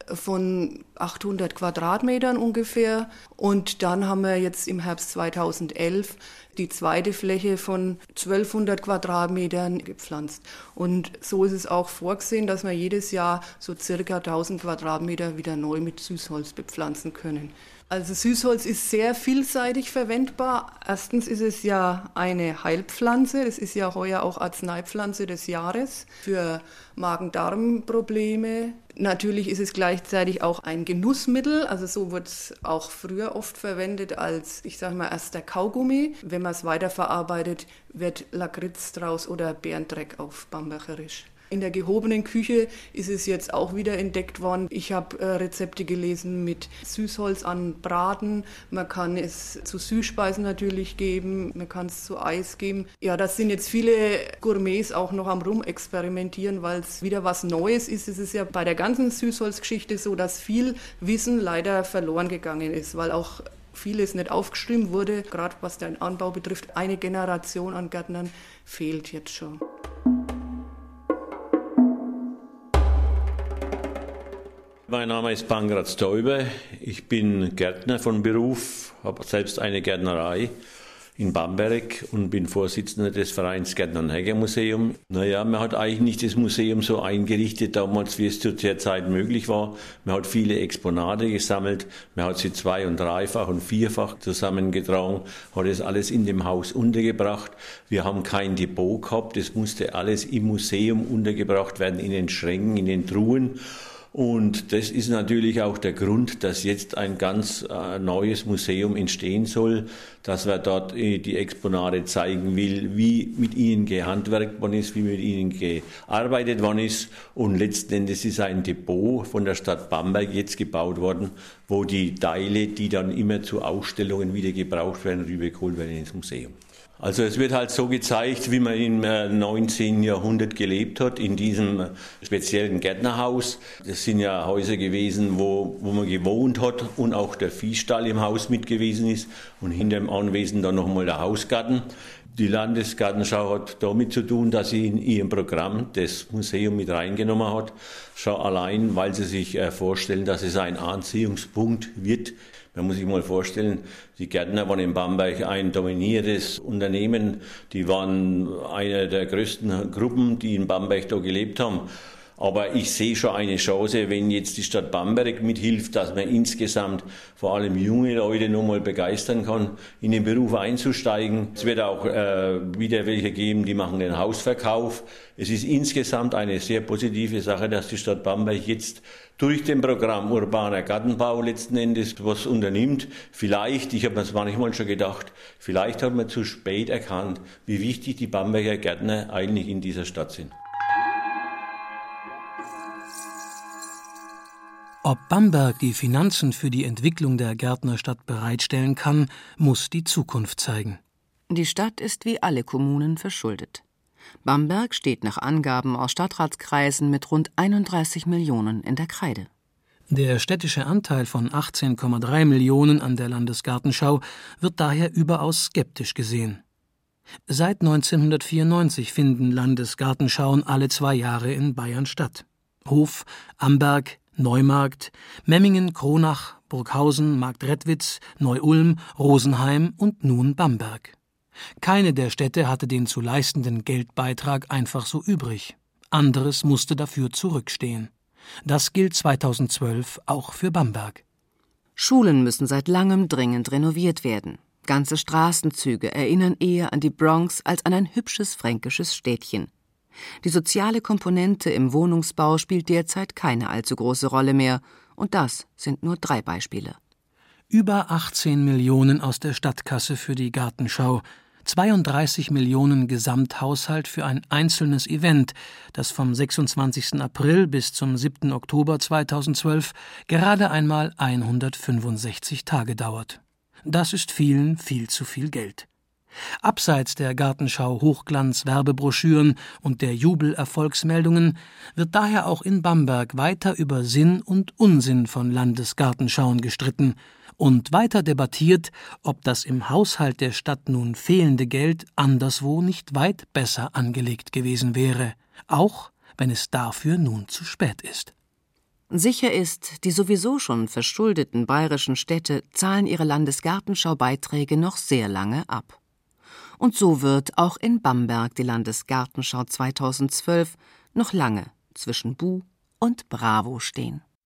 von 800 Quadratmetern ungefähr. Und dann haben wir jetzt im Herbst 2011 die zweite Fläche von 1200 Quadratmetern gepflanzt. Und so ist es auch vorgesehen, dass wir jedes Jahr so circa 1000 Quadratmeter wieder neu mit Süßholz bepflanzen können. Also Süßholz ist sehr vielseitig verwendbar. Erstens ist es ja eine Heilpflanze. Das ist ja heuer auch Arzneipflanze des Jahres für Magen-Darm-Probleme. Natürlich ist es gleichzeitig auch ein Genussmittel. Also so wird es auch früher oft verwendet als, ich sage mal, erster Kaugummi. Wenn man es weiterverarbeitet, wird Lakritz draus oder Bärendreck auf Bambergerisch. In der gehobenen Küche ist es jetzt auch wieder entdeckt worden. Ich habe äh, Rezepte gelesen mit Süßholz an Braten. Man kann es zu Süßspeisen natürlich geben. Man kann es zu Eis geben. Ja, das sind jetzt viele Gourmets auch noch am Rumexperimentieren, weil es wieder was Neues ist. Es ist ja bei der ganzen Süßholzgeschichte so, dass viel Wissen leider verloren gegangen ist, weil auch vieles nicht aufgeschrieben wurde. Gerade was den Anbau betrifft, eine Generation an Gärtnern fehlt jetzt schon. Mein Name ist Pangratz Täube. Ich bin Gärtner von Beruf, habe selbst eine Gärtnerei in Bamberg und bin Vorsitzender des Vereins Gärtner- und Heckermuseum. Naja, man hat eigentlich nicht das Museum so eingerichtet damals, wie es zu der Zeit möglich war. Man hat viele Exponate gesammelt, man hat sie zwei- und dreifach und vierfach zusammengetragen, hat es alles in dem Haus untergebracht. Wir haben kein Depot gehabt, das musste alles im Museum untergebracht werden, in den Schränken, in den Truhen. Und das ist natürlich auch der Grund, dass jetzt ein ganz äh, neues Museum entstehen soll, dass wir dort äh, die Exponate zeigen will, wie mit ihnen gehandwerkt worden ist, wie mit ihnen gearbeitet worden ist. Und letzten Endes ist ein Depot von der Stadt Bamberg jetzt gebaut worden, wo die Teile, die dann immer zu Ausstellungen wieder gebraucht werden, rübergeholt werden ins Museum. Also es wird halt so gezeigt, wie man im 19. Äh, Jahrhundert gelebt hat, in diesem äh, speziellen Gärtnerhaus. Das sind ja Häuser gewesen, wo, wo man gewohnt hat und auch der Viehstall im Haus mit gewesen ist und hinter dem Anwesen dann nochmal der Hausgarten. Die Landesgartenschau hat damit zu tun, dass sie in ihrem Programm das Museum mit reingenommen hat. Schon allein, weil sie sich äh, vorstellen, dass es ein Anziehungspunkt wird man muss sich mal vorstellen, die Gärtner waren in Bamberg ein dominiertes Unternehmen. Die waren eine der größten Gruppen, die in Bamberg da gelebt haben. Aber ich sehe schon eine Chance, wenn jetzt die Stadt Bamberg mithilft, dass man insgesamt vor allem junge Leute nochmal begeistern kann, in den Beruf einzusteigen. Es wird auch äh, wieder welche geben, die machen den Hausverkauf. Es ist insgesamt eine sehr positive Sache, dass die Stadt Bamberg jetzt durch den Programm Urbaner Gartenbau letzten Endes was unternimmt. Vielleicht, ich habe mir das manchmal schon gedacht, vielleicht hat man zu spät erkannt, wie wichtig die Bamberger Gärtner eigentlich in dieser Stadt sind. Ob Bamberg die Finanzen für die Entwicklung der Gärtnerstadt bereitstellen kann, muss die Zukunft zeigen. Die Stadt ist wie alle Kommunen verschuldet. Bamberg steht nach Angaben aus Stadtratskreisen mit rund 31 Millionen in der Kreide. Der städtische Anteil von 18,3 Millionen an der Landesgartenschau wird daher überaus skeptisch gesehen. Seit 1994 finden Landesgartenschauen alle zwei Jahre in Bayern statt. Hof, Amberg, Neumarkt, Memmingen, Kronach, Burghausen, Marktredwitz, Neu-Ulm, Rosenheim und nun Bamberg. Keine der Städte hatte den zu leistenden Geldbeitrag einfach so übrig. Anderes musste dafür zurückstehen. Das gilt 2012 auch für Bamberg. Schulen müssen seit langem dringend renoviert werden. Ganze Straßenzüge erinnern eher an die Bronx als an ein hübsches fränkisches Städtchen. Die soziale Komponente im Wohnungsbau spielt derzeit keine allzu große Rolle mehr, und das sind nur drei Beispiele. Über 18 Millionen aus der Stadtkasse für die Gartenschau, 32 Millionen Gesamthaushalt für ein einzelnes Event, das vom 26. April bis zum 7. Oktober 2012 gerade einmal 165 Tage dauert. Das ist vielen viel zu viel Geld. Abseits der Gartenschau Hochglanz-Werbebroschüren und der Jubelerfolgsmeldungen wird daher auch in Bamberg weiter über Sinn und Unsinn von Landesgartenschauen gestritten und weiter debattiert, ob das im Haushalt der Stadt nun fehlende Geld anderswo nicht weit besser angelegt gewesen wäre, auch wenn es dafür nun zu spät ist. Sicher ist, die sowieso schon verschuldeten bayerischen Städte zahlen ihre Landesgartenschaubeiträge noch sehr lange ab. Und so wird auch in Bamberg die Landesgartenschau 2012 noch lange zwischen Bu und Bravo stehen.